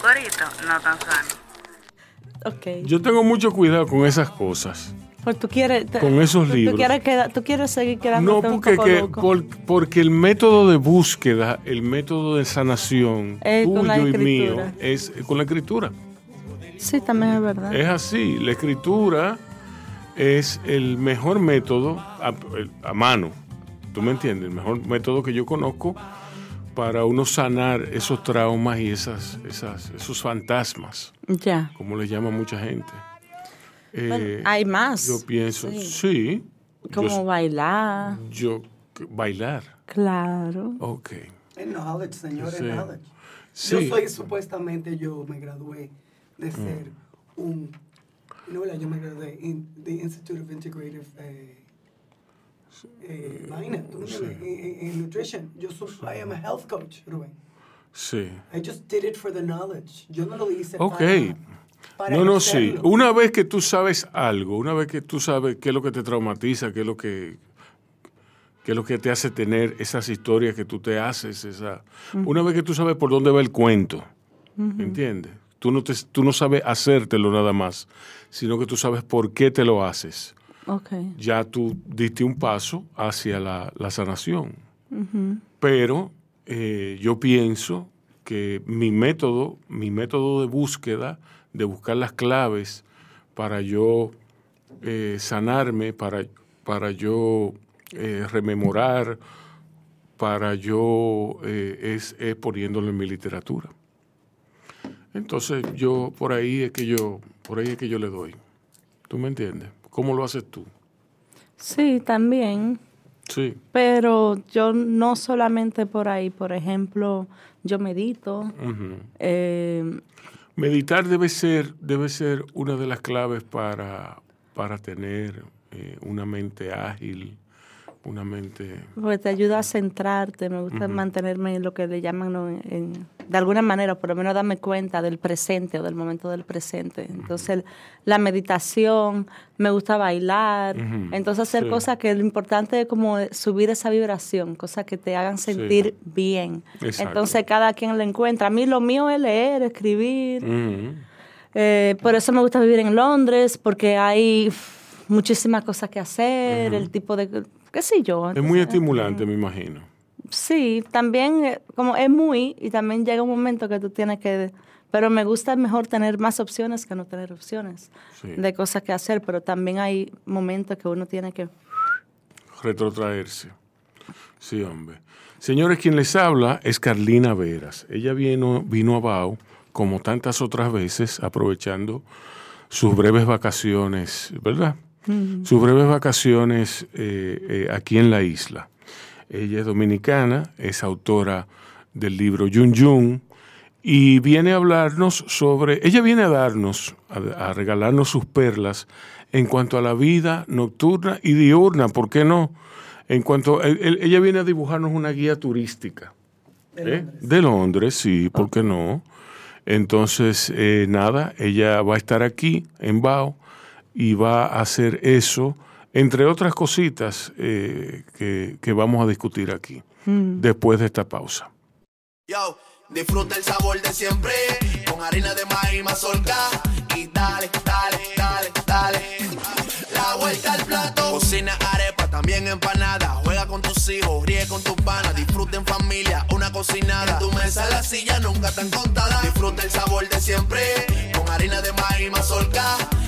corito, no tan sano. Ok. Yo tengo mucho cuidado con esas cosas. Pues tú quieres... Con esos tú- libros. Tú quieres, queda- tú quieres seguir No, quedándote un porque, poco que- loco. por- porque el método de búsqueda, el método de sanación la tuyo y mío es con la escritura. Sí, también es verdad. Es así, la escritura es el mejor método a, a mano, ¿tú me entiendes? El mejor método que yo conozco para uno sanar esos traumas y esas, esas, esos fantasmas, Ya. como le llama mucha gente. Bueno, Eh, hay más. Yo pienso, Sí. sí. Como yo, bailar. yo- bailar, Claro. ok. Es knowledge, señor, Sí. es knowledge. Sí. Yo soy, supuestamente, yo me gradué de ser un... No, yo me gradué en the Institute of Integrative eh, eh. En, en- nutrition. Yo soy, I am a health coach, Rubén. Sí. I just did it for the knowledge. Yo no lo hice Ok. para... para No, no, sí. Una vez que tú sabes algo, una vez que tú sabes qué es lo que te traumatiza, qué es lo que, qué es lo que te hace tener esas historias que tú te haces, esa, una vez que tú sabes por dónde va el cuento, ¿entiendes? Tú no, te, tú no sabes hacértelo nada más, sino que tú sabes por qué te lo haces. Ok. Ya tú diste un paso hacia la, sanación. Pero eh, yo pienso que mi método, mi método de búsqueda, de buscar las claves para yo eh, sanarme, para, para yo eh, rememorar, para yo es, es poniéndolo en mi literatura. Entonces yo por ahí es que yo, por ahí es que yo le doy. ¿Tú me entiendes? ¿Cómo lo haces tú? Sí, también. Sí. Pero yo no solamente por ahí, por ejemplo, yo medito. Eh, Meditar debe ser, debe ser una de las claves para, para tener eh, una mente ágil, una mente... Porque te ayuda a centrarte, me gusta mantenerme en lo que le llaman, ¿no? en- de alguna manera, por lo menos darme cuenta del presente o del momento del presente. Entonces, la meditación, me gusta bailar, entonces hacer sí. cosas que lo importante es como subir esa vibración, cosas que te hagan sentir bien. Exacto. Entonces, cada quien lo encuentra. A mí lo mío es leer, escribir. Eh, por eso me gusta vivir en Londres, porque hay muchísimas cosas que hacer, el tipo de... qué sé yo. Es muy estimulante, me imagino. Sí, también eh, como es muy y también llega un momento que tú tienes que pero me gusta mejor tener más opciones que no tener opciones Sí. de cosas que hacer, pero también hay momentos que uno tiene que Retrotraerse. Sí, hombre. Señores, quien les habla es Carlina Veras. Ella vino, vino a Bao, como tantas otras veces, aprovechando sus breves vacaciones, ¿verdad? Sus breves vacaciones eh, eh, aquí en la isla. Ella es dominicana, es autora del libro Yun Yun y viene a hablarnos sobre, ella viene a darnos, a, a regalarnos sus perlas en cuanto a la vida nocturna y diurna, ¿por qué no? En cuanto, él- él- ella viene a dibujarnos una guía turística. ¿eh? De Londres, sí, ¿por qué no? Entonces, eh, nada, ella va a estar aquí en Bao y va a hacer eso, entre otras cositas eh, que, que vamos a discutir aquí, después de esta pausa. Yo, disfruta el sabor de siempre con harina de maíz mazorca y dale, dale, dale, dale. La vuelta al plato. Cocina arepa, también empanada. Juega con tus hijos, ríe con tus panas. Disfruta en familia, una cocinada. En tu mesa la silla nunca tan contada. Disfruta el sabor de siempre con harina de maíz mazorca y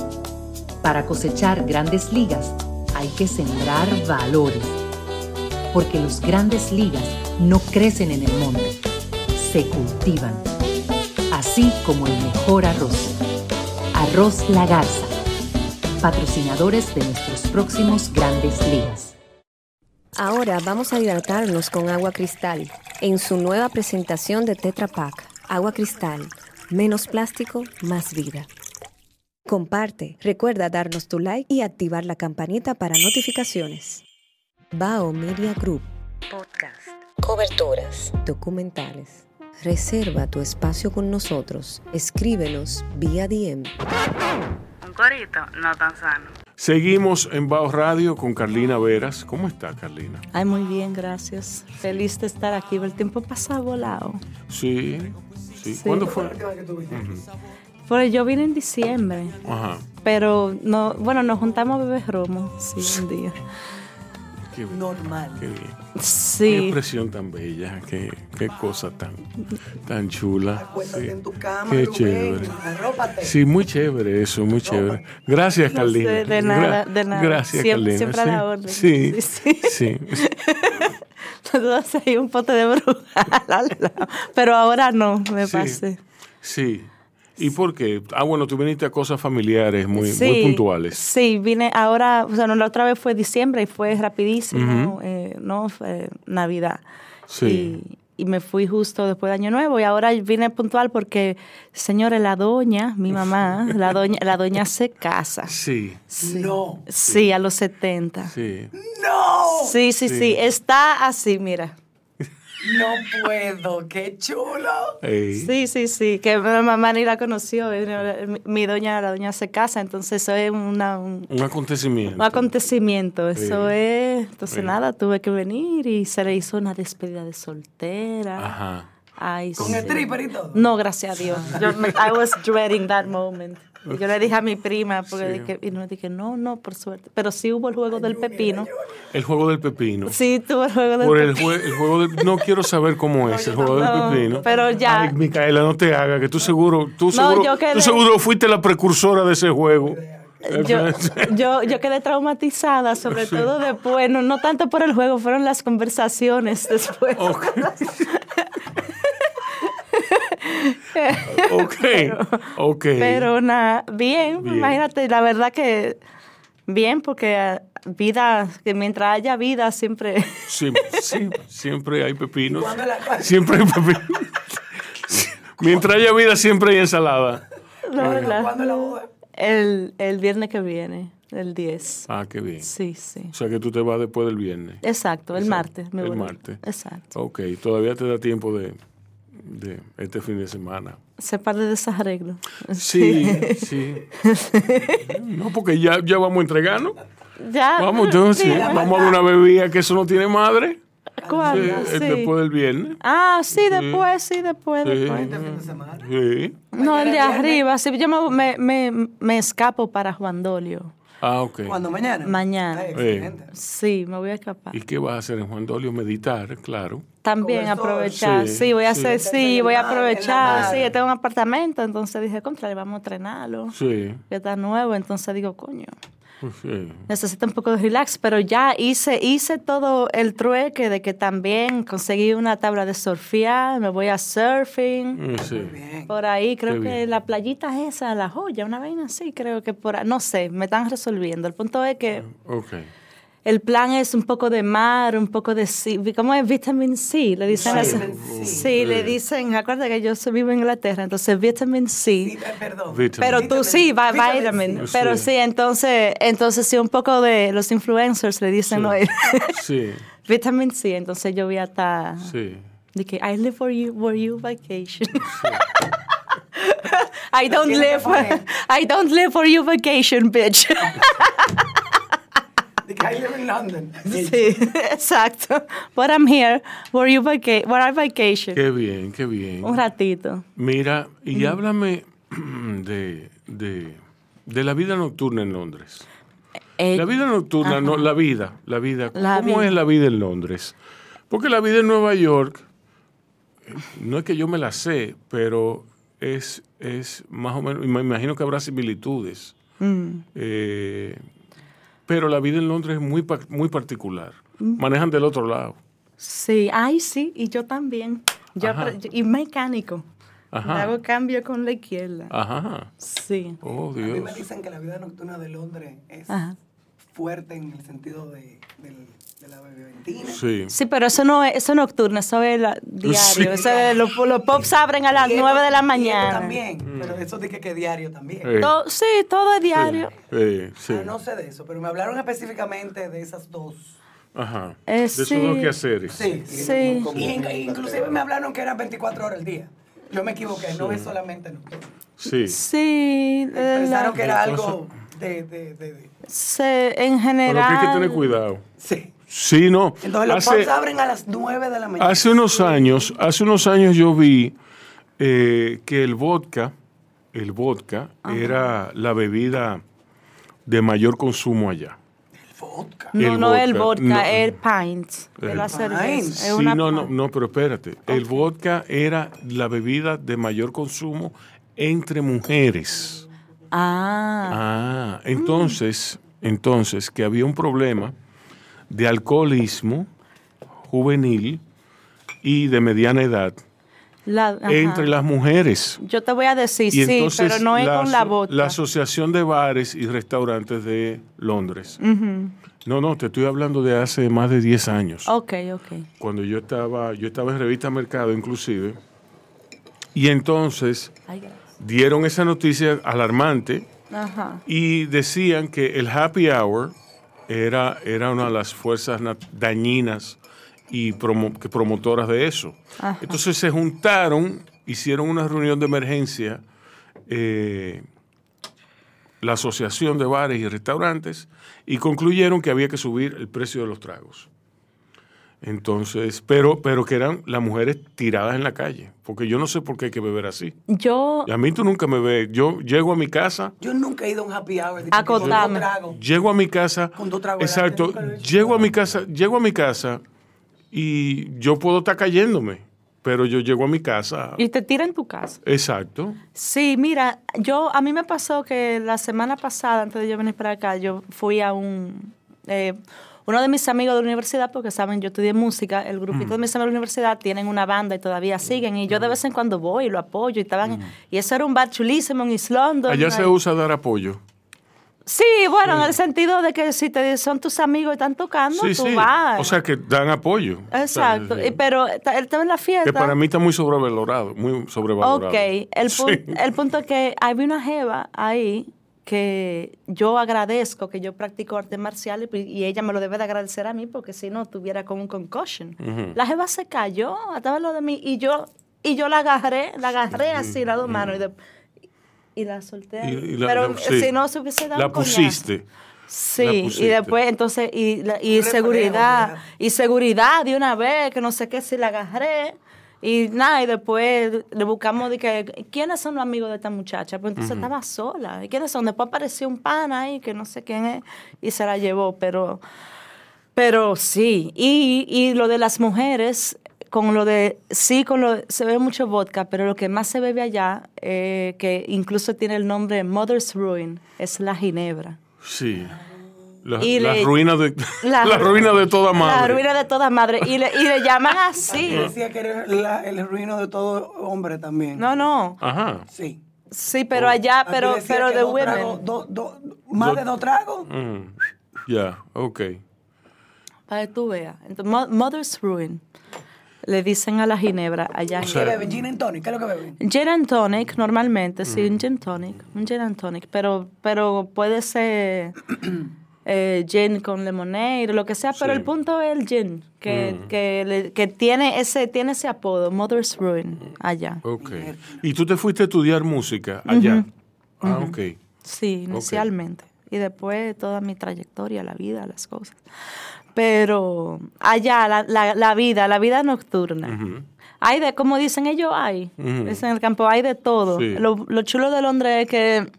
Para cosechar grandes ligas hay que sembrar valores. Porque los grandes ligas no crecen en el monte, se cultivan. Así como el mejor arroz. Arroz La Garza. Patrocinadores de nuestros próximos grandes ligas. Ahora vamos a hidratarnos con agua cristal en su nueva presentación de Tetra Pak. Agua cristal, menos plástico, más vida. Comparte, recuerda darnos tu like y activar la campanita para notificaciones. Bao Media Group. Podcast. Coberturas. Documentales. Reserva tu espacio con nosotros. Escríbenos vía DM. Un corito, no tan sano. Seguimos en Bao Radio con Carlina Veras. ¿Cómo está, Carlina? Ay, muy bien, gracias. Feliz de estar aquí. El tiempo pasa volado. Sí, sí. Sí. ¿Cuándo ¿Fue Pues yo vine en diciembre, Ajá. pero no, bueno, nos juntamos a beber romo, sí, un día. Qué bien. Normal. Qué bien. Qué Sí, expresión tan bella, qué, qué cosa tan, tan chula. Sí. en tu cama, Qué Rubén, chévere. arrópate. Sí, muy chévere eso, muy chévere. Gracias, No Carlina. sé, de nada, de nada. Gracias, Siempre- Carlina. siempre a la orden. Sí, Sí, sí. sí. entonces hay un pote de bruja. Pero ahora no, me Sí. pasé. Sí. ¿Y por qué? Ah, bueno, tú viniste a cosas familiares muy, muy Sí, puntuales. Sí, vine ahora, o sea, no, la otra vez fue diciembre y fue rapidísimo, eh, ¿no? Fue Navidad. Sí. Y, y me fui justo después de Año Nuevo y ahora vine puntual porque, señores, la doña, mi mamá, la doña, la doña se casa. Sí, No. Sí, a los 70. sí. No. Sí, sí, sí, está así, mira. No puedo. Qué chulo. Sí, sí, sí, que mi mamá ni la conoció, eh, mi, doña, la doña se casa, entonces eso es una, un, Un acontecimiento. un acontecimiento, eso Sí. es, entonces Sí. nada, tuve que venir y se le hizo una despedida de soltera. Ajá. Ay, Con sí. stripper y todo. No, gracias a Dios. I was dreading that moment. Y Yo le dije a mi prima, porque Sí. dije, y no dije, no, no, por suerte. Pero sí hubo el juego del pepino. El juego del pepino. Sí, tuvo el juego del Por el, pepino. jue- el juego del... No quiero saber cómo es el juego No, del pepino. pero ya- Ay, Micaela, no te hagas, que tú seguro... Tú No, seguro, yo quedé- tú seguro fuiste la precursora de ese juego. Yo, yo, yo quedé traumatizada, sobre todo después, no, no tanto por el juego, fueron las conversaciones después. Ok. ok, ok. Pero nada, bien, Bien. imagínate, la verdad que bien, porque ah, vida, que mientras haya vida siempre... Sí, sí, siempre hay pepinos. ¿Cuándo la- Siempre hay pepinos. Mientras haya vida, siempre hay ensalada. No, ¿verdad? ¿Cuándo la boda? El, el viernes que viene, el 10. Ah, qué bien. Sí, sí. O sea que tú te vas después del viernes. Exacto, el Exacto, martes. me el voy. martes. Exacto. Ok, todavía te da tiempo de, de este fin de semana. Se par de desarreglos. Sí, sí. No, porque ya, ya vamos a entregarnos. Ya. Vamos, entonces, sí, vamos a una bebida que eso no tiene madre. ¿Cuál? Sí, Ah, es sí. después del viernes. Ah, sí, después, sí, después, Sí. después. Este fin de semana. Sí. No, el de arriba. Sí, yo me, me, me, me escapo para Juan Dolio. Ah, ok. ¿Cuándo? ¿Mañana? Mañana. Excelente. Sí, me voy a escapar. ¿Y qué vas a hacer en Juan Dolio? Meditar, claro. También aprovechar. Sí, Sí, voy a sí. hacer, sí, voy a aprovechar. Sí, yo tengo un apartamento, entonces dije, contra, le vamos a estrenarlo. Sí. Que está nuevo, entonces digo, coño, sí. necesito un poco de relax, pero ya hice, hice todo el trueque de que también conseguí una tabla de surfear, me voy a surfing. Mm, sí. Bien. Por ahí, creo Qué que bien. la playita es esa, la joya, una vaina así, creo que por ahí, no sé, me están resolviendo. El punto es que Ok. El plan es un poco de mar, un poco de C, ¿cómo es? Vitamin C, le dicen C. Sí, le dicen, acuérdate que yo vivo en Inglaterra, entonces vitamin C. Sí, eh, perdón. Vitamin. Pero tú sí, va- Vitamin. Pero Sí. sí, entonces, entonces sí, un poco de los influencers le dicen, ¿no? Sí, vitamin C, entonces yo voy a estar... sí. De que I live for you, for you vacation. I don't live. I don't live for you vacation, bitch. I live in London. sí, exacto. But I'm here for you vaca for our vacation. Qué bien, qué bien. Un ratito. Mira, y háblame de, de, de la vida nocturna en Londres. Eh, La vida nocturna, no, la vida, la vida. La ¿Cómo vida. es la vida en Londres? Porque la vida en Nueva York, no es que yo me la sé, pero es, es más o menos, y me imagino que habrá similitudes. mm, Eh, pero la vida en Londres es muy, muy particular. Mm. Manejan del otro lado. sí, ay, sí, y yo también. Yo Ajá. apre- y mecánico. Ajá. Hago cambio con la izquierda. Ajá. Sí. Oh, A mí me Dios. dicen que la vida nocturna de Londres es Ajá. Fuerte en el sentido de, del de la beventina. Sí. Sí, pero eso no es, eso es nocturno, eso es la- diario. Sí. Eso es- los, los pops abren a las esto- 9 de la mañana. también, pero eso de que, que diario también. Eh, To- sí, todo es diario. sí, sí. Ah, no sé de eso, pero me hablaron específicamente de esas dos. Ajá. Eh, de esos sí. dos quehaceres. Sí, Sí. Y in- inclusive me hablaron que eran 24 horas al día. Yo me equivoqué, no es solamente nocturno. Sí. Sí, eh, Pensaron la- que era algo de, de, de, de- se- en Pero general. que hay que tener cuidado. Sí. Sí, no. Entonces los Hace- pubs abren a las 9 de la mañana. Hace unos años, hace unos años yo vi eh, que el vodka, el vodka era la bebida de mayor consumo allá. El vodka. No, el no el vodka, vodka, no. el pint. de El la pint. cerveza. Es Sí, una no, no, no, pero espérate. El vodka era la bebida de mayor consumo entre mujeres. Ah, Ah, entonces, entonces que había un problema de alcoholismo juvenil y de mediana edad la- entre las mujeres. Yo te voy a decir, Y sí, pero no es con la vodka. La Asociación de Bares y Restaurantes de Londres. No, no, te estoy hablando de hace más de 10 años. Ok, ok. Cuando yo estaba, yo estaba en Revista Mercado inclusive. Y entonces Ay. Dieron esa noticia alarmante Ajá. y decían que el happy hour era, era una de las fuerzas na- dañinas y promo- que promotoras de eso. Ajá. Entonces se juntaron, hicieron una reunión de emergencia, eh, la Asociación de Bares y Restaurantes, y concluyeron que había que subir el precio de los tragos. Entonces, pero, pero que eran las mujeres tiradas en la calle, porque yo no sé por qué hay que beber así. Yo, Y a mí tú nunca me ves. Yo llego a mi casa, Yo nunca he ido a un happy hour. Acotame. tragos. llego a mi casa. Con dos tragos Exacto. Llego a mi casa, llego a mi casa y yo puedo estar cayéndome, pero yo llego a mi casa. y te tira en tu casa. Exacto. Sí, mira, yo a mí me pasó que la semana pasada, antes de yo venir para acá, yo fui a un eh, uno de mis amigos de la universidad, porque saben, yo estudié música, el grupito de mis amigos de la universidad tienen una banda y todavía siguen, y yo de vez en cuando voy y lo apoyo, y estaban, y eso era un bar chulísimo en East London. Allá se usa dar apoyo. Sí, bueno, en el sentido de que si te son tus amigos y están tocando, Sí, tú sí. vas. O sea que dan apoyo. Exacto, O sea, y- pero él estaba en la fiesta. que para mí está muy sobrevalorado, muy sobrevalorado. Ok, el, el punto es que había una jeva ahí que yo agradezco que yo practico artes marciales y y ella me lo debe de agradecer a mí porque si no tuviera con un concussion. La jeva se cayó, estaba lo de mí y yo y yo la agarré, la agarré así las dos manos y, de- y la solté. Y- y la- Pero la- sí. si no se hubiese dado La pusiste. Sí, y después, entonces, y, la- y seguridad, y seguridad de una vez, que no sé qué, si la agarré, y nada, y después le buscamos de que, ¿quiénes son los amigos de esta muchacha? Pues entonces estaba sola, ¿y quiénes son? Después apareció un pana ahí, que no sé quién es, y se la llevó, pero, pero sí, y, y lo de las mujeres, con lo de, sí, con lo, se ve mucho vodka, pero lo que más se bebe allá, eh, que incluso tiene el nombre Mother's Ruin, es la ginebra. Sí. La, Y la le- ruina de la, ruina de toda madre. La ruina de toda madre. Y le, y le llaman así. Y decía que era la- el ruino de todo hombre también. No, no. Ajá. Sí. Sí, pero allá, pero, pero de women. tragos, do- do- más de dos tragos. Mm. Ya, ok. Para que tú veas. Mother's Ruin. Le dicen a la ginebra allá. ¿Qué beben? Gin and tonic, ¿qué es lo que beben? Gin and tonic, normalmente, sí, un gin tonic. Un gin and tonic. Pero, pero puede ser eh, gin con lemonade, lo que sea. Pero el punto es el gin, que, que, le- que tiene, ese, tiene ese apodo, Mother's Ruin, allá. Ok. ¿Y tú te fuiste a estudiar música allá? Ah, ok. Sí, inicialmente. Y después toda mi trayectoria, la vida, las cosas. Pero allá, la, la, la vida, la vida nocturna. Hay de, como dicen ellos, hay. Es en el campo, hay de todo. Sí. Lo, lo chulo de Londres es que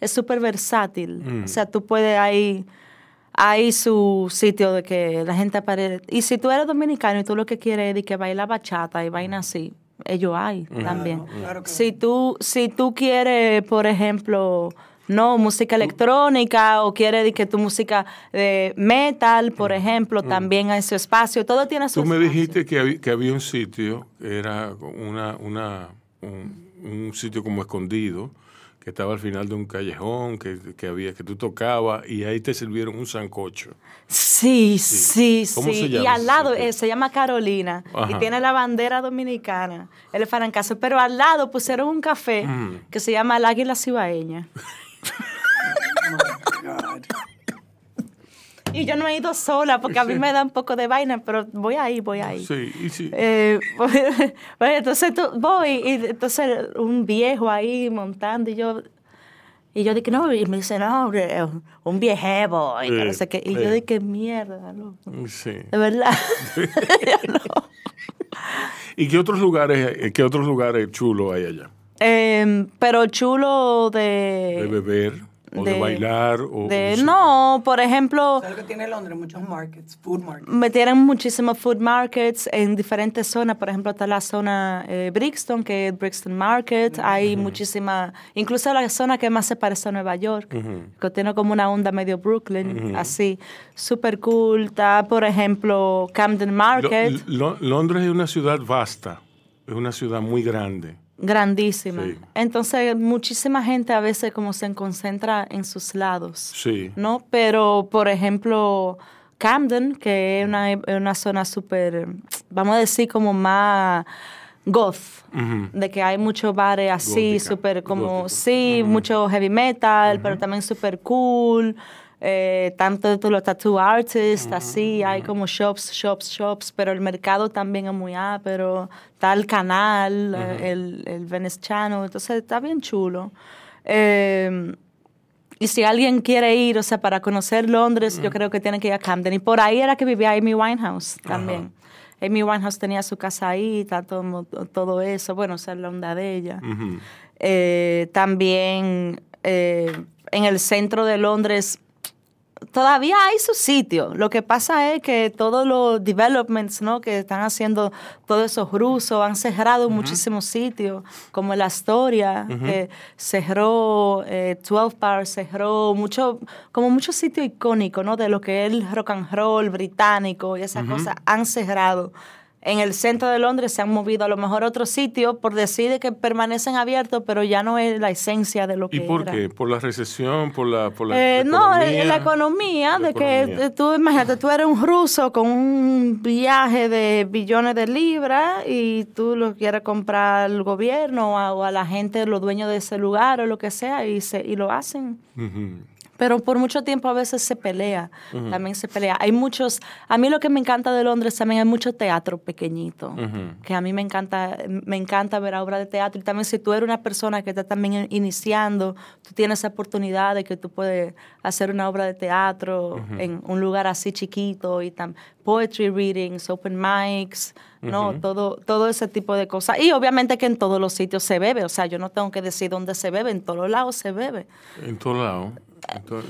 es súper versátil. O sea, tú puedes ahí, hay su sitio de que la gente aparece. Y si tú eres dominicano y tú lo que quieres es que baila bachata y vaina así, ellos hay también. claro que si tú, si tú quieres, por ejemplo, no música electrónica o quieres que tu música de metal, por ejemplo, también hay su espacio. Todo tiene su Tú me espacio. dijiste que había, que había un sitio, era una, una, un- un sitio como escondido, que estaba al final de un callejón, que, que había, que tú tocabas, y ahí te sirvieron un sancocho. Sí, sí, sí. ¿Cómo se Y llama al ese lado eh, se llama Carolina y tiene la bandera dominicana, el farancazo. Pero al lado pusieron un café que se llama el Águila Cibaeña. Y yo no he ido sola porque a mí me da un poco de vaina, pero voy ahí, voy ahí. Sí, y sí. Eh, bueno, entonces tú, voy y entonces un viejo ahí montando y yo y yo dije no y me dice no un viejevo y no sé qué y yo dije mierda loco sí. de verdad No. ¿Y qué otros lugares, eh, qué otros lugares chulos hay allá? Em, pero chulo De de, beber, o de, de- bailar, o... de- sí. no por ejemplo ¿Sabes lo que tiene Londres? Muchos markets, food markets. me tienen muchísimos food markets en diferentes zonas. Por ejemplo, está la zona eh, Brixton, que es Brixton Market. Hay muchísima, incluso la zona que más se parece a Nueva York, que tiene como una onda medio Brooklyn, así. Super cool. Está, por ejemplo, Camden Lo- Market, Lo- Londres es una ciudad vasta, es una ciudad muy grande. Grandísima. Sí. Entonces, muchísima gente a veces como se concentra en sus lados. Sí. ¿no? Pero, por ejemplo, Camden, que es una, una zona súper, vamos a decir, como más goth, de que hay muchos bares así, súper como, sí, mucho heavy metal, pero también súper cool. Eh, tanto de los tattoo artists, así, hay como shops, shops, shops, pero el mercado también es muy pero Está el canal, eh, el, el Venice Channel, entonces está bien chulo. Eh, y si alguien quiere ir, o sea, para conocer Londres, yo creo que tiene que ir a Camden. Y por ahí era que vivía Amy Winehouse también. Amy Winehouse tenía su casa ahí, está todo, todo eso. Bueno, o sea, la onda de ella. Eh, también en el centro de Londres todavía hay su sitio. Lo que pasa es que todos los developments ¿no? que están haciendo todos esos rusos han cerrado muchísimos sitios, como la Astoria, que cerró, eh, 12 Bar cerró, mucho, como muchos sitios icónicos ¿no? de lo que es el rock and roll británico y esas cosas han cerrado. En el centro de Londres se han movido a lo mejor a otros sitios por decir de que permanecen abiertos, pero ya no es la esencia de lo que ¿Y por era. qué? ¿Por la recesión? ¿Por la, por la Eh, no, economía? eh, la economía, La de que economía. tú, imagínate, tú eres un ruso con un viaje de billones de libras y tú lo quieres comprar al gobierno o a, o a la gente, los dueños de ese lugar o lo que sea, y, se, y lo hacen. Pero por mucho tiempo a veces se pelea, también se pelea. Hay muchos, a mí lo que me encanta de Londres también hay mucho teatro pequeñito, que a mí me encanta, me encanta ver obras de teatro. Y también si tú eres una persona que está también iniciando, tú tienes esa oportunidad de que tú puedes hacer una obra de teatro en un lugar así chiquito y tam poetry readings, open mics, ¿no? todo, todo ese tipo de cosas. Y obviamente que en todos los sitios se bebe, o sea, yo no tengo que decir dónde se bebe, en todos lados se bebe. En todos lados.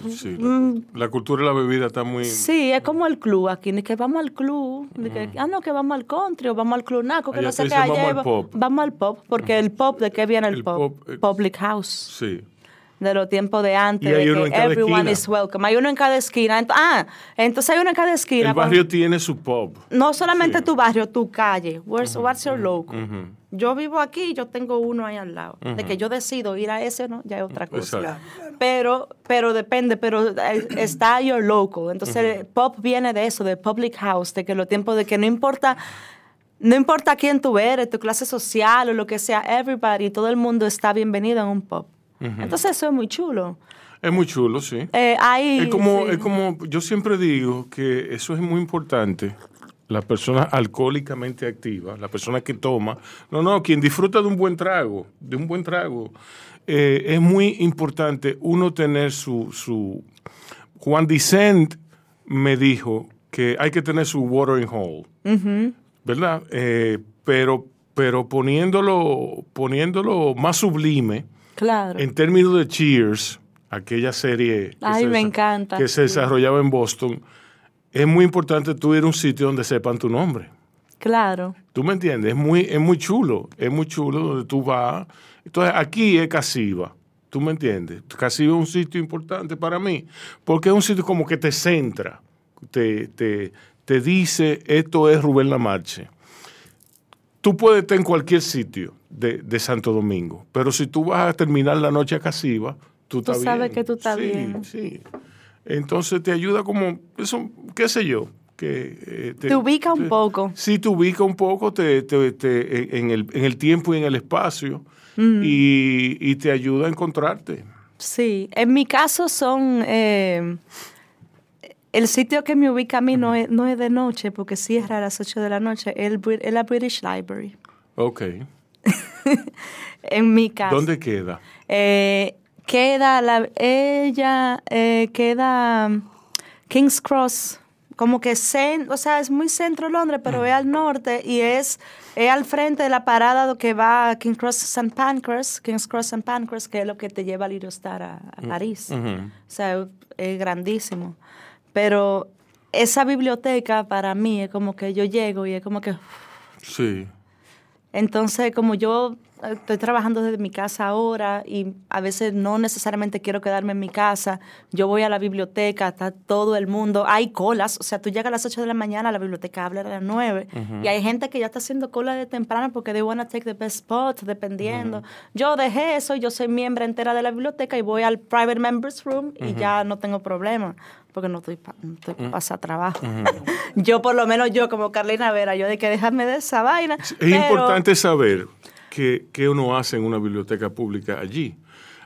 Sí, la, la cultura de la bebida está muy... Mm. Sí, es como el club aquí, ni que vamos al club, ni que, ah, no, que vamos al country o vamos al club naco, que Allá no sé qué allá "Vamos al pop". Vamos al pop, porque el pop, ¿de qué viene el, El pop? pop, Public house, Sí. de los tiempos de antes, Y hay de uno que en cada everyone esquina. is welcome. Hay uno en cada esquina. Ah, entonces hay uno en cada esquina. El barrio tiene su pub. no solamente Sí. tu barrio, tu calle. Where's, what's your local? Yo vivo aquí, yo tengo uno ahí al lado. De que yo decido ir a ese, ¿no? Ya es otra cosa. Pero, pero depende, pero eh, está your local. Entonces, pop viene de eso, de public house, de que los tiempos de que no importa, no importa quién tú eres, tu clase social o lo que sea, everybody, todo el mundo está bienvenido en un pop. Entonces, eso es muy chulo. Es muy chulo, sí. Eh, hay, Es como, sí. es como, yo siempre digo que eso es muy importante. La persona alcohólicamente activa, la persona que toma, no, no, quien disfruta de un buen trago, de un buen trago, eh, es muy importante uno tener su, su... Juan Dicent me dijo que hay que tener su watering hole, ¿verdad? Eh, pero, pero poniéndolo, poniéndolo más sublime, Claro. en términos de Cheers, aquella serie que, se, me desa- encanta, que se sí. desarrollaba en Boston, es muy importante tú ir a un sitio donde sepan tu nombre. Claro. ¿Tú me entiendes? Es muy, es muy chulo, es muy chulo donde tú vas. Entonces, aquí es Casiva, ¿tú me entiendes? Casiva es un sitio importante para mí, porque es un sitio como que te centra, te, te, te dice, esto es Rubén Lamarche. tú puedes estar en cualquier sitio de, de Santo Domingo, pero si tú vas a terminar la noche a Casiva, tú, Tú estás sabes bien. que tú estás Sí, bien. Sí, Entonces te ayuda como, eso, qué sé yo, que... eh, Te ubica un poco. Sí, te ubica un poco te, te- te- en, el, en el tiempo y en el espacio Mm. y, y te ayuda a encontrarte. Sí, en mi caso son... eh, el sitio que me ubica a mí no es, no es de noche, porque cierra a las 8 de la noche, es la British Library. Ok. En mi caso. ¿Dónde queda? Eh, queda la... Ella eh, queda um, King's Cross, como que... cen- o sea, es muy centro de Londres, pero es al norte y es, es al frente de la parada que va a King's Cross St. Pancras, King's Cross St. Pancras, que es lo que te lleva al Eurostar a, a París. Ujú. O sea, es grandísimo. Pero esa biblioteca para mí es como que yo llego y es como que... Sí. Entonces, como yo estoy trabajando desde mi casa ahora y a veces no necesariamente quiero quedarme en mi casa, yo voy a la biblioteca, está todo el mundo, hay colas, o sea, tú llegas a las 8 de la mañana, la biblioteca abre a las 9 y hay gente que ya está haciendo cola de temprano porque they want to take the best spot, dependiendo. Yo dejé eso, yo soy miembro entera de la biblioteca y voy al private members room y ya no tengo problema porque no estoy, pa- no estoy pasa trabajo. yo por lo menos yo como Carlina Vera, yo de que dejarme de esa vaina. Es pero- importante saber qué, qué uno hace en una biblioteca pública allí.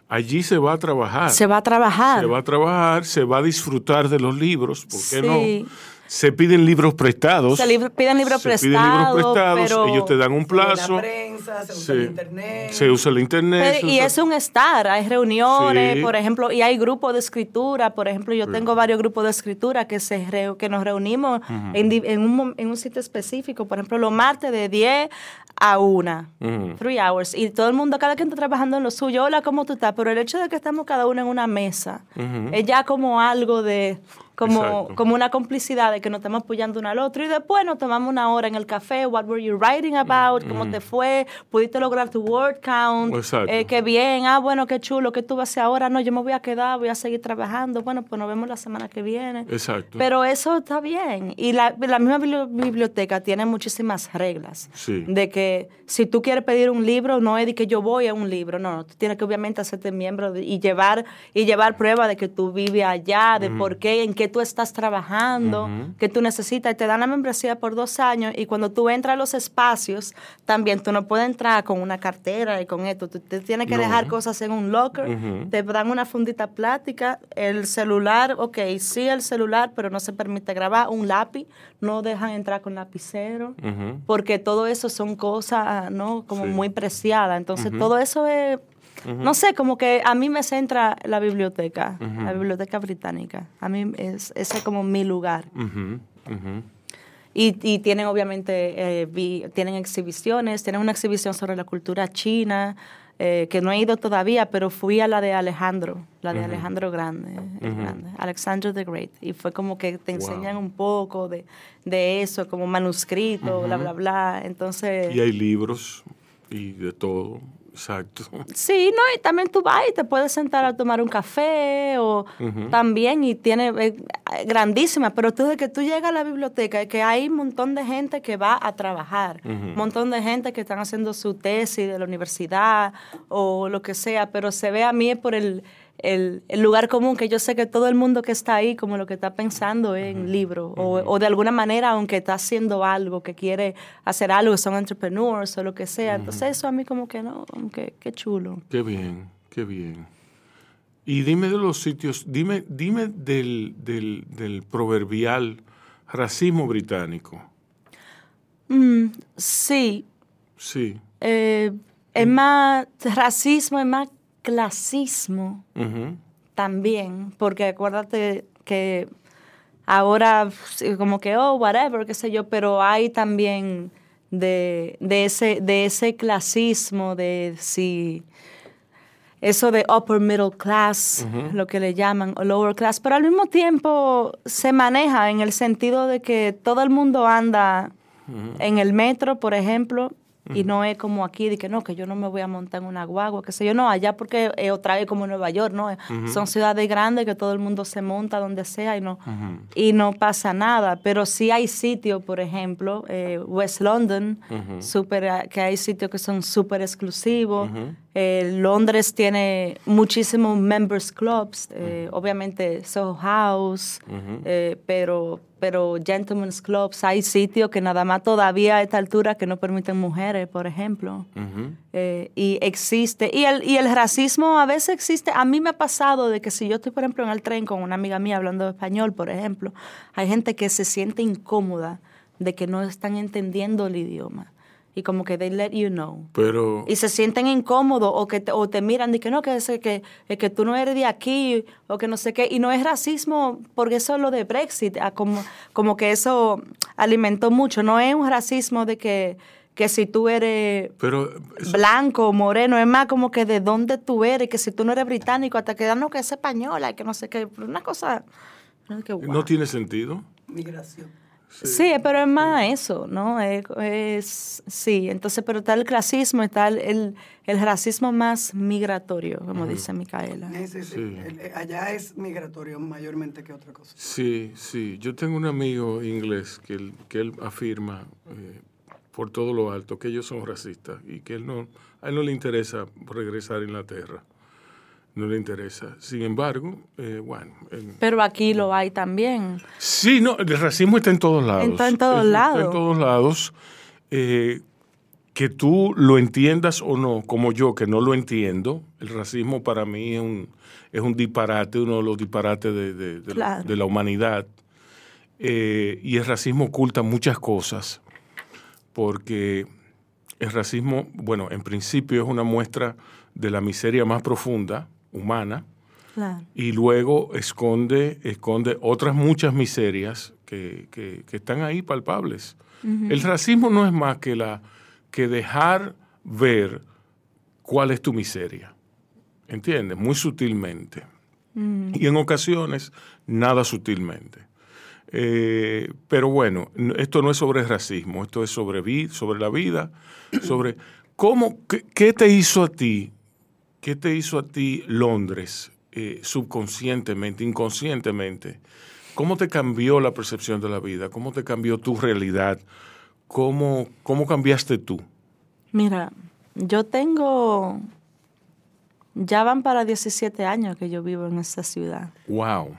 Allí se va a trabajar. Se va a trabajar. Se va a trabajar, se va a disfrutar de los libros, ¿por qué Sí. no? Se piden libros prestados. Se piden libros Se piden libros prestados, pero- ellos te dan un Se lee plazo. La prensa, se usa el internet. Se usa el internet. Pero- se y usa- es un estar, hay reuniones, Sí. por ejemplo, y hay grupos de escritura, por ejemplo, yo tengo varios grupos de escritura que se reu- que nos reunimos en, un, en un sitio específico, por ejemplo, los martes de 10 a 1, Ujú. three hours, y todo el mundo, cada quien está trabajando en lo suyo, hola, ¿cómo tú estás? Pero el hecho de que estamos cada uno en una mesa, es ya como algo de, como, Exacto. como una complicidad de que nos estamos apoyando uno al otro, y después nos tomamos una hora en el café, what were you writing about, cómo te fue, pudiste lograr tu word count, eh, qué bien, ah, bueno, qué chulo, ¿qué tú vas a hacer ahora? No, yo me voy a quedar, voy a seguir trabajando, bueno, pues nos vemos la semana que viene. Exacto. Pero eso está bien. Y la, la misma bibli- biblioteca tiene muchísimas reglas. Sí. De que si tú quieres pedir un libro, no es de que yo voy a un libro, no, no, tú tienes que obviamente hacerte miembro de- y llevar y llevar prueba de que tú vives allá, de por qué, en qué tú estás trabajando, que tú necesitas. Y te dan la membresía por dos años y cuando tú entras a los espacios, también tú no puedes entrar con una cartera y con esto. Tú te tienes que No. dejar cosas en un locker, te dan una fundita plástica, el celular, ok, sí el celular, pero no se permite grabar, un lápiz, no dejan entrar con lapicero, porque todo eso son cosas, ¿no? Como Sí. muy preciadas. Entonces, todo eso es, no sé, como que a mí me centra la biblioteca, la biblioteca británica. A mí es, ese es como mi lugar. Y, y tienen obviamente, eh, vi- tienen exhibiciones, tienen una exhibición sobre la cultura china, eh, que no he ido todavía, pero fui a la de Alejandro, la de Alejandro Grande, Grande, Alexander the Great, y fue como que te enseñan un poco de, de eso, como manuscrito, bla, bla, bla. Entonces... Y hay libros y de todo. Exacto. Sí, no, y también tú vas y te puedes sentar a tomar un café o también y tiene eh, grandísima, pero tú de que tú llegas a la biblioteca y que hay un montón de gente que va a trabajar, un montón de gente que están haciendo su tesis de la universidad o lo que sea, pero se ve a mí por el, el, el lugar común que yo sé que todo el mundo que está ahí como lo que está pensando en libro o, o de alguna manera aunque está haciendo algo, que quiere hacer algo, son entrepreneurs o lo que sea, entonces eso a mí como que no, que qué chulo. Qué bien, qué bien. Y dime de los sitios, dime, dime del, del, del proverbial racismo británico. Mm, sí, Sí. eh, es más racismo, es más clasismo también, porque acuérdate que ahora como que, oh, whatever, qué sé yo, pero hay también de, de, ese, de ese clasismo, de si eso de upper middle class, lo que le llaman, o lower class, pero al mismo tiempo se maneja en el sentido de que todo el mundo anda en el metro, por ejemplo, Y no es como aquí, de que no, que yo no me voy a montar en una guagua, que sé yo, no, allá porque es otra vez como Nueva York, ¿no? Son ciudades grandes que todo el mundo se monta donde sea y no, y no pasa nada. Pero sí hay sitios, por ejemplo, eh, West London, super, eh, que hay sitios que son súper exclusivos. Eh, Londres tiene muchísimos members clubs, eh, obviamente Soho House, eh, pero pero gentlemen's clubs, hay sitios que nada más todavía a esta altura que no permiten mujeres, por ejemplo. Eh, y existe, y el, y el racismo a veces existe. A mí me ha pasado de que si yo estoy, por ejemplo, en el tren con una amiga mía hablando español, por ejemplo, hay gente que se siente incómoda de que no están entendiendo el idioma. Y como que they let you know. Pero, Y se sienten incómodos o que te, o te miran y que no, que, es que, es que tú no eres de aquí o que no sé qué. Y no es racismo porque eso es lo de Brexit, como, como que eso alimentó mucho. No es un racismo de que, que si tú eres pero eso- blanco o moreno, es más como que de dónde tú eres, que si tú no eres británico, hasta que "Ah, no, que es española y que no sé qué. Una cosa... que guau. no tiene sentido. Migración. Sí, pero es más eso, ¿no? Es, es- sí, entonces, pero está el clasismo, está el, el, el racismo más migratorio, como dice Micaela. Es el- el- allá es migratorio mayormente que otra cosa. Sí, sí. Yo tengo un amigo inglés que él, que él afirma eh, por todo lo alto que ellos son racistas y que él no, a él no le interesa regresar a Inglaterra. No le interesa. Sin embargo, eh, bueno. en- Pero aquí lo hay también. sí, no, el racismo está en todos lados. Está en todos lados. Está en todos lados. Eh, que tú lo entiendas o no, como yo, que no lo entiendo, el racismo para mí es un, es un disparate, uno de los disparates de, de- de la- Claro. de la humanidad. Eh, y el racismo oculta muchas cosas, porque el racismo, bueno, en principio es una muestra de la miseria más profunda, humana, Claro. y luego esconde, esconde otras muchas miserias que, que- que están ahí palpables. El racismo no es más que, la, que dejar ver cuál es tu miseria, ¿entiendes? Muy sutilmente. Y en ocasiones, nada sutilmente. Eh, pero bueno, esto no es sobre racismo, esto es sobre, vi- sobre la vida, sobre cómo, qué, qué te hizo a ti, qué te hizo a ti Londres eh, subconscientemente, inconscientemente. ¿Cómo te cambió la percepción de la vida? ¿Cómo te cambió tu realidad? ¿Cómo, cómo cambiaste tú? Mira, yo tengo... Ya van para 17 años que yo vivo en esta ciudad. ¡Wow!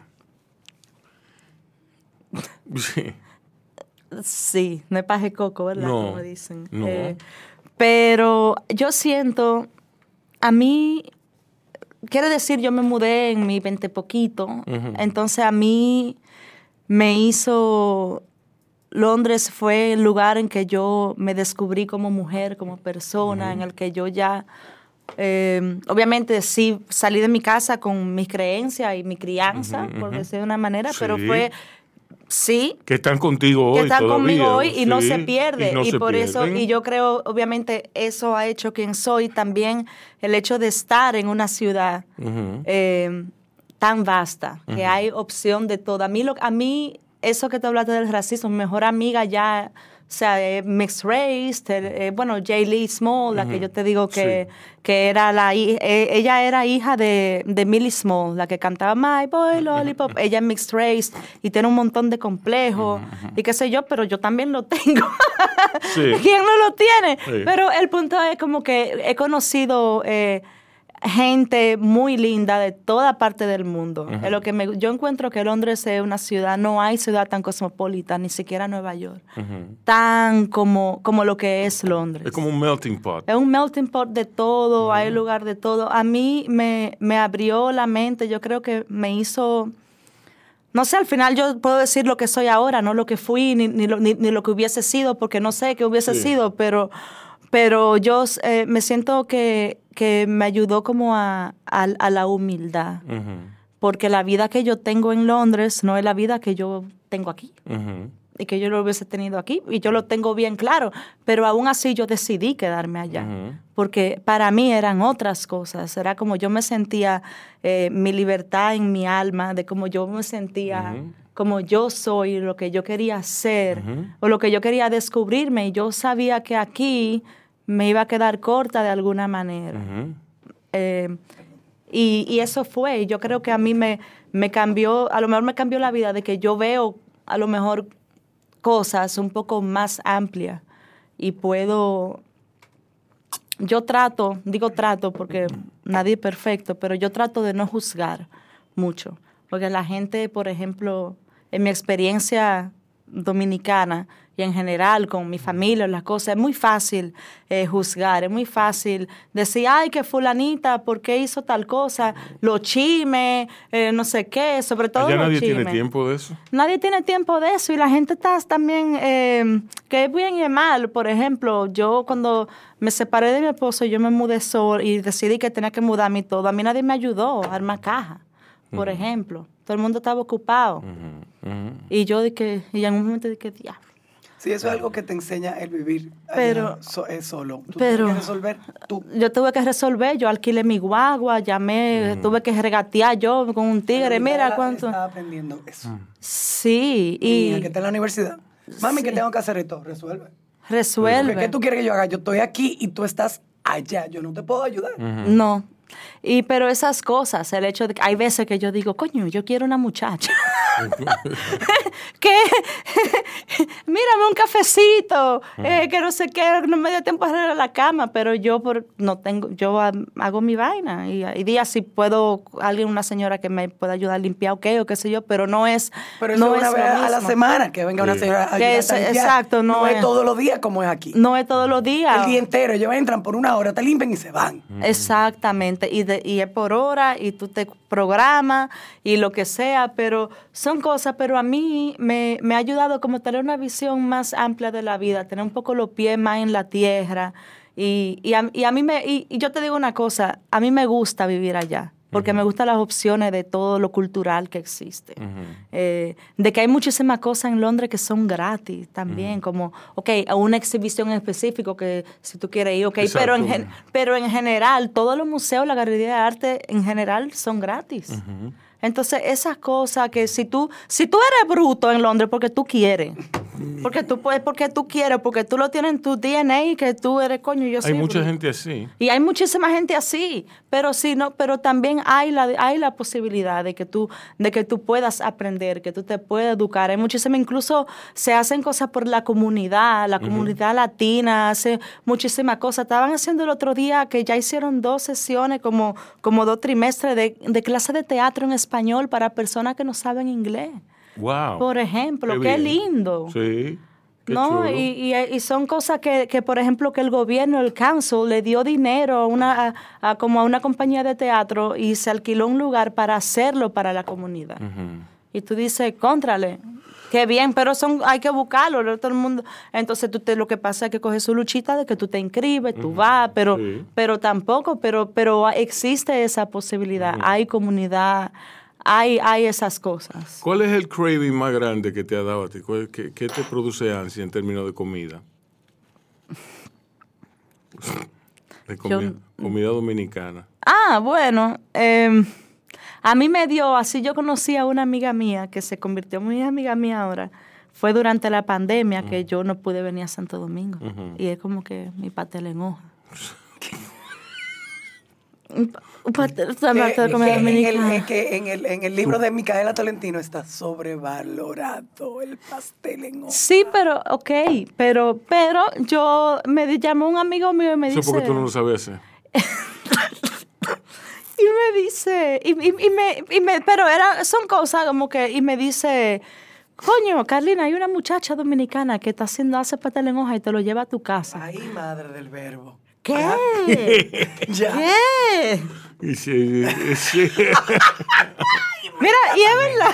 Sí. Sí, no es paje coco, ¿verdad? No, Como dicen. no. Eh, pero yo siento, a mí, quiere decir, yo me mudé en mi veinte poquito, entonces a mí me hizo, Londres fue el lugar en que yo me descubrí como mujer, como persona, en el que yo ya, eh, obviamente sí salí de mi casa con mis creencias y mi crianza, por decir de una manera, pero fue, sí, Que están contigo hoy que están todavía, conmigo hoy y no se pierde. y Y, no se por eso, y yo creo, obviamente, eso ha hecho quien soy. También el hecho de estar en una ciudad eh, tan vasta, que hay opción de todo. A mí, lo, a mí, eso que te hablaste del racismo, mi mejor amiga ya, o sea, eh, mixed race, eh, bueno, Jay Lee Small, la que yo te digo que, que era la eh, ella era hija de, de Millie Small, la que cantaba My Boy Lollipop, ella es mixed race y tiene un montón de complejos y qué sé yo, pero yo también lo tengo. Sí. ¿Quién no lo tiene? Sí. Pero el punto es como que he conocido eh, gente muy linda de toda parte del mundo. Es lo que me- yo encuentro que Londres es una ciudad, no hay ciudad tan cosmopolita, ni siquiera Nueva York, tan como, como lo que es Londres. Es como un melting pot. Es un melting pot de todo, hay lugar de todo. A mí me, me abrió la mente, yo creo que me hizo... No sé, al final yo puedo decir lo que soy ahora, no lo que fui, ni, ni, lo, ni- ni lo que hubiese sido, porque no sé qué hubiese Sí. sido, pero, pero yo eh, me siento que, que me ayudó como a, a- a la humildad, porque la vida que yo tengo en Londres no es la vida que yo tengo aquí. Y que yo lo hubiese tenido aquí y yo lo tengo bien claro, pero aún así yo decidí quedarme allá, porque para mí eran otras cosas, era como yo me sentía, eh, mi libertad en mi alma, de cómo yo me sentía, como yo soy, lo que yo quería ser o lo que yo quería descubrirme. Y yo sabía que aquí me iba a quedar corta de alguna manera. Eh, y, y, eso fue, y yo creo que a mí me, me cambió, a lo mejor me cambió la vida de que yo veo a lo mejor cosas un poco más amplias y puedo, yo trato, digo trato porque nadie es perfecto, pero yo trato de no juzgar mucho, porque la gente, por ejemplo, en mi experiencia dominicana, y en general con mi familia, las cosas, es muy fácil eh, juzgar, es muy fácil decir, ay, que fulanita, ¿por qué hizo tal cosa? Lo chime, eh, no sé qué, sobre todo ¿Ya nadie tiene tiempo de eso? Nadie tiene tiempo de eso y la gente está también, eh, que es bien y es mal. Por ejemplo, yo cuando me separé de mi esposo, yo me mudé solo y decidí que tenía que mudarme y todo. A mí nadie me ayudó a armar caja, por ejemplo. Todo el mundo estaba ocupado. Y yo dije, y en un momento dije, diablo Sí, eso es algo que te enseña el vivir pero, es solo. Tú pero, tienes que resolver tú. Yo tuve que resolver, yo alquilé mi guagua, llamé, tuve que regatear yo con un tigre, mira cuánto. Estaba aprendiendo eso. Sí, y... que está en la universidad. Mami, que tengo que hacer esto? Resuelve. Resuelve. ¿Qué tú quieres que yo haga? Yo estoy aquí y tú estás allá. Yo no te puedo ayudar. No, y pero esas cosas, el hecho de que hay veces que yo digo, coño, yo quiero una muchacha. que cafecito, eh, que no sé qué, no me dio tiempo a arreglar la cama, pero yo por, no tengo, yo hago mi vaina y hay días si puedo alguien, una señora que me pueda ayudar a limpiar, ok, o qué sé yo, pero no es, pero no es una vez a la semana que venga una señora a que es, Exacto, no, no es, todos los días como es aquí. No es todos los días. El día entero, ellos entran por una hora, te limpian y se van. Exactamente, y, de, y es por hora y tú te programas y lo que sea, pero son cosas, pero a mí me, me ha ayudado como tener una visión más amplia de la vida, tener un poco los pies más en la tierra. Y, y, a, y a, mí me, y, yo te digo una cosa, a mí me gusta vivir allá porque me gustan las opciones de todo lo cultural que existe. eh, de que hay muchísimas cosas en Londres que son gratis también, como, ok, a una exhibición en específico que si tú quieres ir, ok, pero en, pero en general, todos los museos, la galería de arte en general son gratis. Entonces, esas cosas que si tú, si tú eres bruto en Londres porque tú quieres, porque tú puedes, porque tú quieres, porque tú lo tienes en tu DNA y que tú eres coño, yo Hay mucha gente así. Y hay muchísima gente así, pero sí, no, pero también hay la, hay la posibilidad de que tú, de que tú puedas aprender, que tú te puedas educar. Hay muchísimas, incluso se hacen cosas por la comunidad, la comunidad latina hace muchísimas cosas. Estaban haciendo el otro día que ya hicieron dos sesiones, como, como dos trimestres de, de clase de teatro en español para personas que no saben inglés. Wow. Por ejemplo, qué, lindo. Sí. no, y, y, son cosas que, que, por ejemplo, que el gobierno, el council, le dio dinero a una, a, como a una compañía de teatro y se alquiló un lugar para hacerlo para la comunidad. Y tú dices, contrale, qué bien, pero son, hay que buscarlo, todo el mundo. Entonces tú te, lo que pasa es que coges su luchita de que tú te inscribes, tú vas, pero, pero tampoco, pero, pero existe esa posibilidad. Hay comunidad hay, hay esas cosas. ¿Cuál es el craving más grande que te ha dado a ti? ¿Qué, qué te produce ansia en términos de comida? De comida, comida dominicana. Ah, bueno. Eh, a mí me dio, así yo conocí a una amiga mía que se convirtió en muy amiga mía ahora. Fue durante la pandemia que yo no pude venir a Santo Domingo. Y es como que mi pastel en hoja. que, en, el, en el libro de Micaela Tolentino está sobrevalorado el pastel en hoja. Sí, pero, ok, pero, pero yo me llamó un amigo mío y me dice... Eso porque tú no lo sabes y me dice, y, y, y, me, y me, pero era, son cosas como que, y me dice, coño, Carlina, hay una muchacha dominicana que está haciendo, hace pastel en hoja y te lo lleva a tu casa. Ay, madre del verbo. ¿Qué? ya. ¿Qué? Sí, sí. Mira, y es verdad.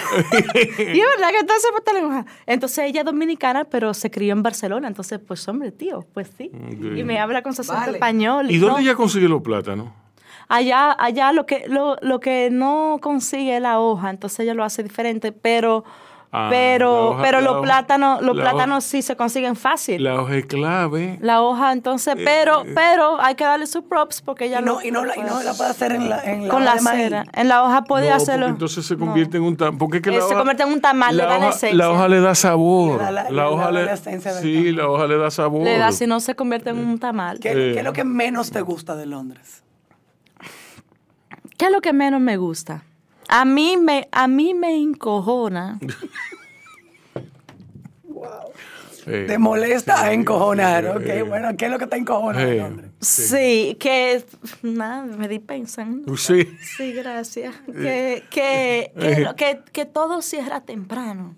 y es verdad que entonces pues, Entonces ella es dominicana, pero se crió en Barcelona. Entonces, pues hombre, tío, pues sí. Y me habla con su acento vale. español. ¿Y, dónde ella consigue los plátanos? Allá, allá lo que, lo, lo que no consigue es la hoja, entonces ella lo hace diferente, pero Ah, la pero hoja- pero la los plátanos los la plátanos sí se consiguen fácil. La, La hoja es clave. hoja, entonces, Eh, pero pero hay que darle sus props porque ella Y no, lo- y no, la, y no la puede hacer en la, en la con hoja la cera. En la hoja puede No, hacerlo. entonces se No. convierte en un tamal. Porque es que Eh, la se hoja, convierte en un tamal, le la da la hoja, esencia. la hoja le da sabor. Le da la- la, le hoja da le, la esencia del sí, tamal. la hoja le da sabor. Le da si no se convierte en un tamal. ¿Qué, Eh. qué es lo que menos te gusta de Londres? ¿Qué es lo que menos me gusta? A mí me, a mí me encojona. Eh, Te molesta a encojonar, eh, ok. eh. bueno, ¿qué es lo que te encojona Eh? Sí, que nada, me di pensando. Sí. Sí, gracias. Que, que, que, lo- que, que todo cierra temprano.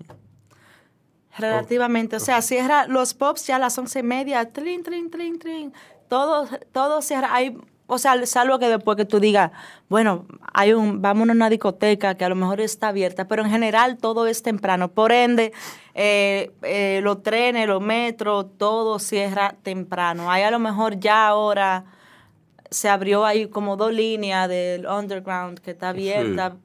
Relativamente. O sea, cierra los pops ya a las once y media. Trin, trin, trin, trin. Todo, todo cierra. Hay, o sea, salvo que después que tú digas, bueno, hay un, vamos a una discoteca que a lo mejor está abierta, pero en general todo es temprano. Por ende, eh, eh, los trenes, los metros, todo cierra temprano. Hay a lo mejor ya ahora se abrió ahí como dos líneas del underground que está abierta,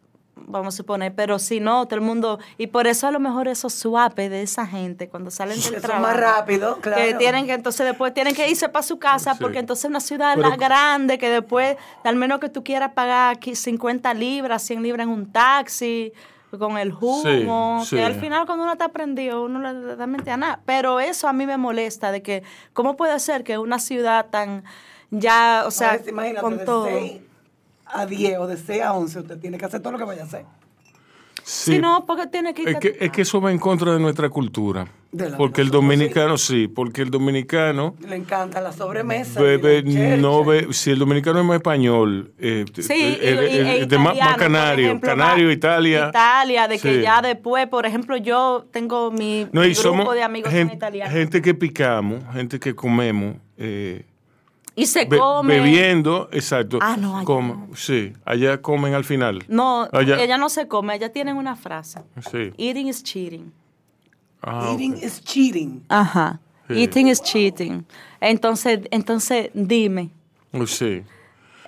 vamos a suponer, pero si no, todo el mundo, y por eso a lo mejor esos suapes de esa gente cuando salen del trabajo. más rápido, claro. Que tienen que entonces después tienen que irse para su casa Sí. porque entonces es una ciudad Pero- la grande que después, al menos que tú quieras pagar aquí 50 libras, 100 libras en un taxi, con el humo, Sí, que sí. al final cuando uno está prendido, uno le da mente a nada. Pero eso a mí me molesta, de que, ¿cómo puede ser que una ciudad tan ya, o sea, con todo? 6 a 10 o de 6 a 11, usted tiene que hacer todo lo que vaya a hacer. Sí. Si no, porque tiene que ir Es que, es que eso va en contra de nuestra cultura. De la porque el dominicano, sí, porque el dominicano Le encanta la sobremesa. bebe, no ve, si el dominicano es más español, eh, Sí, eh, y- eh, y- eh, e de más, italiano, canario, ejemplo, canario, Italia. Italia, de que ya después, por ejemplo, yo tengo mi, No, mi y grupo somos de amigos gen- son italianos. gente que picamos, gente que comemos, eh, y se be- come. bebiendo, exacto. Ah, no, allá come-. Sí, allá comen al final. No, Allá- ella no se come, ella tienen una frase. Sí. Eating is cheating. Ah, Eating is cheating. Ajá. Sí. Eating is cheating. Entonces, entonces dime. Sí.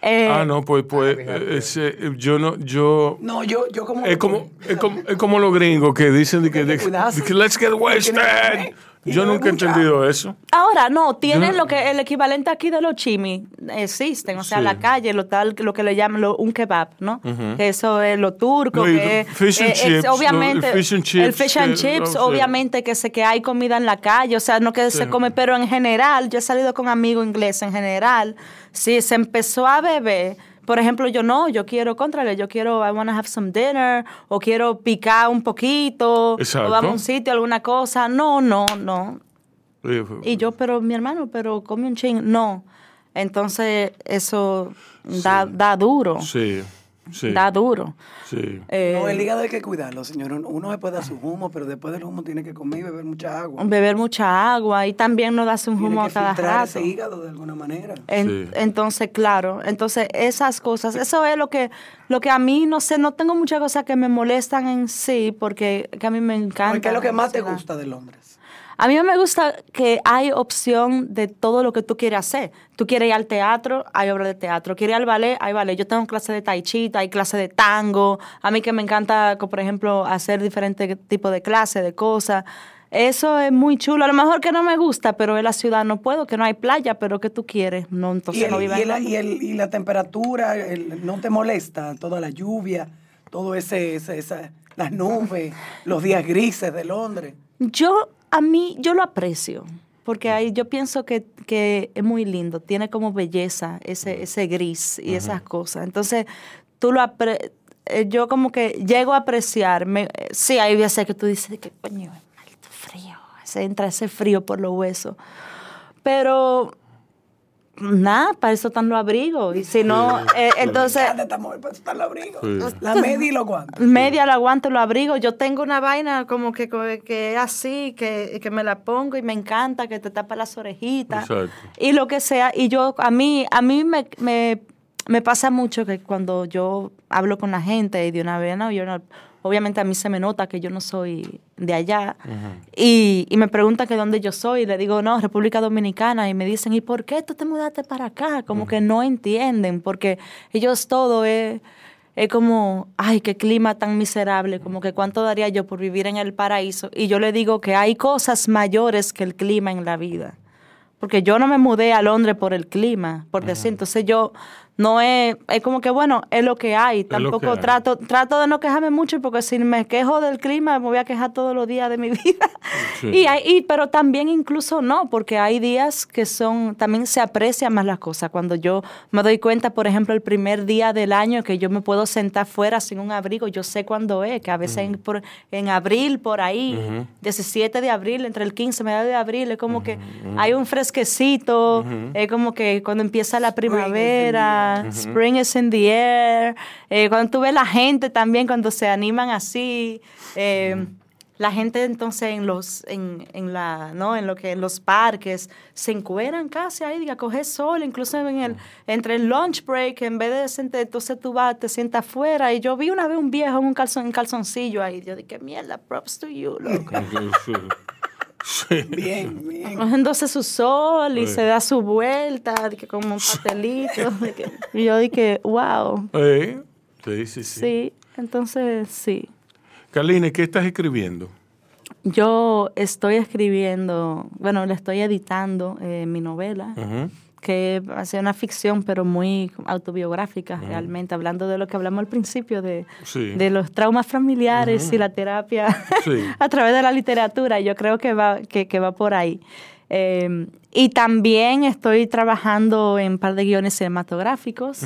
eh, ah, no, pues, pues, eh, ese, eh, yo no, yo... No, yo, yo como. Es como, es como, es como los gringos que dicen de que, de- let's get wasted. Yo nunca he entendido eso. Ahora, no, tienen lo que el equivalente aquí de los chimis, existen, o sea, Sí. la calle, lo tal, lo que le llaman lo- un kebab, ¿no? Que eso es lo turco, No, y que fish and eh, es chips, ¿no? obviamente, El fish and el chips, fish and que- chips, no sé. obviamente que sé que hay comida en la calle, o sea, no que se Sí. come, pero en general, yo he salido con amigos ingleses, en general, si se empezó a beber, por ejemplo, yo no, yo quiero, contrale, yo quiero, I want to have some dinner, o quiero picar un poquito, Exacto. o vamos a un sitio, alguna cosa, no, no, no, y yo, pero mi hermano, pero come un ching. No. Entonces, eso da, da duro. Sí, sí, Da duro. sí. Eh, No, el hígado hay que cuidarlo, señor. Uno se puede dar su humo, pero después del humo tiene que comer y beber mucha agua. beber mucha agua y también no darse un Tiene humo que a cada rato. ese hígado de alguna manera. En- Sí. Entonces, claro, entonces esas cosas, eso es lo que, lo que a mí, no sé, no tengo muchas cosas que me molestan en sí, porque que a mí me encanta. ¿Qué es lo que más te gusta de Londres? A mí me gusta que hay opción de todo lo que tú quieres hacer. Tú quieres ir al teatro, hay obra de teatro. Quieres ir al ballet, hay ballet. Yo tengo clase de tai chi, hay clase de tango. A mí que me encanta, por ejemplo, hacer diferentes tipos de clases, de cosas. Eso es muy chulo. A lo mejor que no me gusta, pero en la ciudad no puedo, que no hay playa, pero que tú quieres. No, entonces Y, el- no viva y, el- y el- y la temperatura, el- ¿no te molesta? Toda la lluvia, todo ese, ese- esa- las nubes, los días grises de Londres. Yo, a mí, yo lo aprecio, porque ahí yo pienso que, que es muy lindo, tiene como belleza ese, ese gris y esas cosas. Entonces, tú lo apre eh, yo como que llego a apreciar, me- eh, sí, hay veces que tú dices que coño, maldito frío, se entra ese frío por los huesos, pero nada, para eso están los abrigos, y si no, eh, entonces... ¿Dónde estamos? Pues está el abrigo. Sí. La media y los guantes. Media la aguanto, lo abrigo. Yo tengo una vaina como que, que es así, que, que me la pongo y me encanta, que te tapa las orejitas. Exacto. Y lo que sea. Y yo, a mí, a mí me, me, me pasa mucho que cuando yo hablo con la gente y de una vez, no, yo no- obviamente a mí se me nota que yo no soy de allá. y, y me preguntan que dónde yo soy. Y le digo, no, República Dominicana. Y me dicen, ¿y por qué tú te mudaste para acá? Como que no entienden, porque ellos todo es es como, ay, qué clima tan miserable, como que cuánto daría yo por vivir en el paraíso. Y yo le digo que hay cosas mayores que el clima en la vida. Porque yo no me mudé a Londres por el clima, por decir. Entonces yo no es, es como que bueno, es lo que hay. Tampoco hay. trato, trato de no quejarme mucho porque si me quejo del clima me voy a quejar todos los días de mi vida. Sí. Y, hay- y- pero también incluso no, porque hay días que son, también se aprecian más las cosas. Cuando yo me doy cuenta, por ejemplo, el primer día del año que yo me puedo sentar fuera sin un abrigo, yo sé cuándo es, que a veces en, por- en abril, por ahí, 17 de abril, entre el 15 y mediados de abril, es como que hay un fresquecito, es como que cuando empieza la primavera, spring is in the air, eh, cuando tú ves la gente también, cuando se animan así, eh, la gente entonces en los en, en la no en lo que en los parques se encueran casi ahí a coger sol incluso en el entre el lunch break en vez de sentar entonces tú vas te sientas afuera. Y yo vi una vez un viejo en un calzon en calzoncillo ahí. Yo dije mierda props to you loco Sí. Bien, bien. cogiéndose su sol y Sí. se da su vuelta de que como un pastelito que- y yo dije wow Eh, Sí, sí, sí. sí entonces sí Carline, ¿qué estás escribiendo? Yo estoy escribiendo, bueno, le estoy editando eh, mi novela, Ujú. Que ser una ficción, pero muy autobiográfica realmente, hablando de lo que hablamos al principio, de, Sí. de los traumas familiares y la terapia Sí. a través de la literatura. Yo creo que va, que, que va por ahí. Eh, y también estoy trabajando en un par de guiones cinematográficos.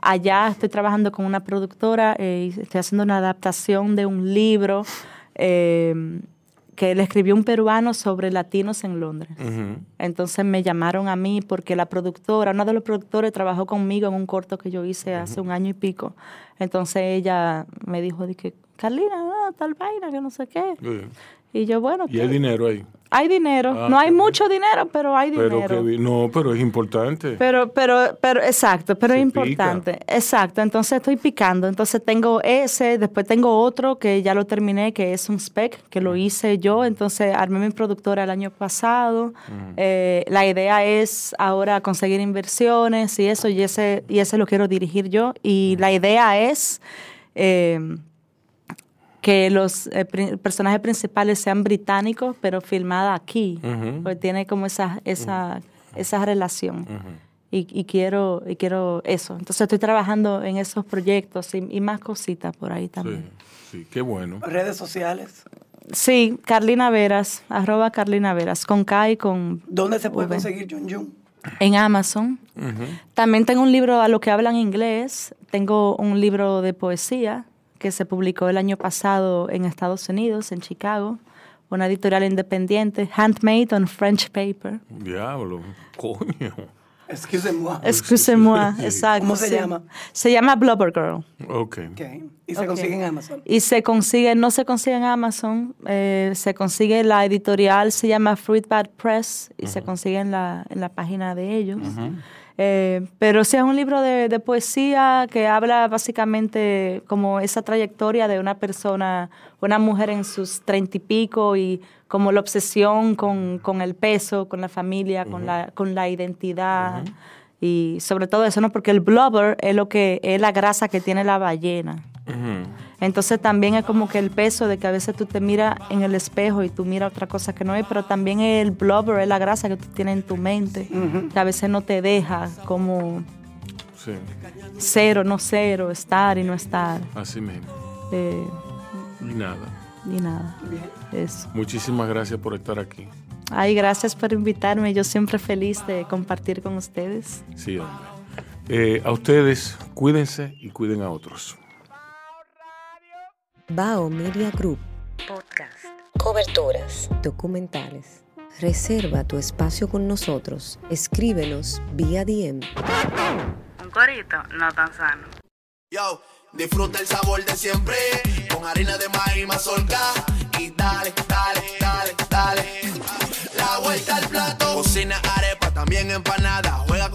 Allá estoy trabajando con una productora eh, y estoy haciendo una adaptación de un libro eh, que le escribió un peruano sobre latinos en Londres. Entonces me llamaron a mí porque la productora, una de los productores trabajó conmigo en un corto que yo hice hace un año y pico. Entonces ella me dijo, de que, Carlina, no, tal vaina, que no sé qué. Y yo, bueno, Y hay dinero ahí. hay dinero. Ah, no hay bien. mucho dinero, pero hay Pero dinero. que, vi- no, pero es importante. Pero, pero, pero, exacto, pero Se es pica. importante. Exacto, entonces estoy picando. Entonces tengo ese, después tengo otro que ya lo terminé, que es un spec, que lo hice yo. Entonces armé mi productora el año pasado. Eh, la idea es ahora conseguir inversiones y eso, y ese, y ese lo quiero dirigir yo. Y la idea es... eh, que los eh, pri- personajes principales sean británicos, pero filmada aquí, porque tiene como esa, esa, esa relación. y, y quiero, y quiero eso. Entonces estoy trabajando en esos proyectos y, y más cositas por ahí Sí, también. sí, qué bueno. Redes sociales. Sí, Carlina Veras, arroba Carlina Veras, con K y con ¿Dónde se puede V. conseguir Jun Jun? en Amazon. También tengo un libro a lo que hablan inglés. Tengo un libro de poesía que se publicó el año pasado en Estados Unidos, en Chicago. Una editorial independiente, Handmade on French Paper. Diablo, coño. Excusez-moi. Excusez-moi, exacto. ¿Cómo se sí. llama? Se llama Blubber Girl. Ok. Ok. Y se Ok. consigue en Amazon. Y se consigue, no se consigue en Amazon, eh, se consigue la editorial, se llama Fruit Bad Press y se consigue en la, en la página de ellos. Eh, pero sí es un libro de, de poesía que habla básicamente como esa trayectoria de una persona, una mujer en sus treinta y pico y como la obsesión con, con el peso, con la familia, con, la, con la identidad. Y sobre todo eso, ¿no? Porque el blubber es lo que es la grasa que tiene la ballena. Entonces también es como que el peso de que a veces tú te miras en el espejo y tú miras otra cosa que no es, pero también el blubber es la grasa que tú tienes en tu mente, que a veces no te deja como Sí, ser o no ser, o estar y no estar, así mismo. eh, Y nada. y nada. Eso. Muchísimas gracias por estar aquí. Ay, gracias por invitarme. Yo siempre feliz de compartir con ustedes. Sí, hombre. Eh, a ustedes, cuídense y cuiden a otros. Bao Media Group. Podcast. Coberturas. Documentales. Reserva tu espacio con nosotros. Escríbenos vía DM. Un corito no tan sano. Yo, disfruta el sabor de siempre con harina de maíz mazorca y dale, dale, dale, dale. La vuelta al plato. Cocina arepa, también empanada.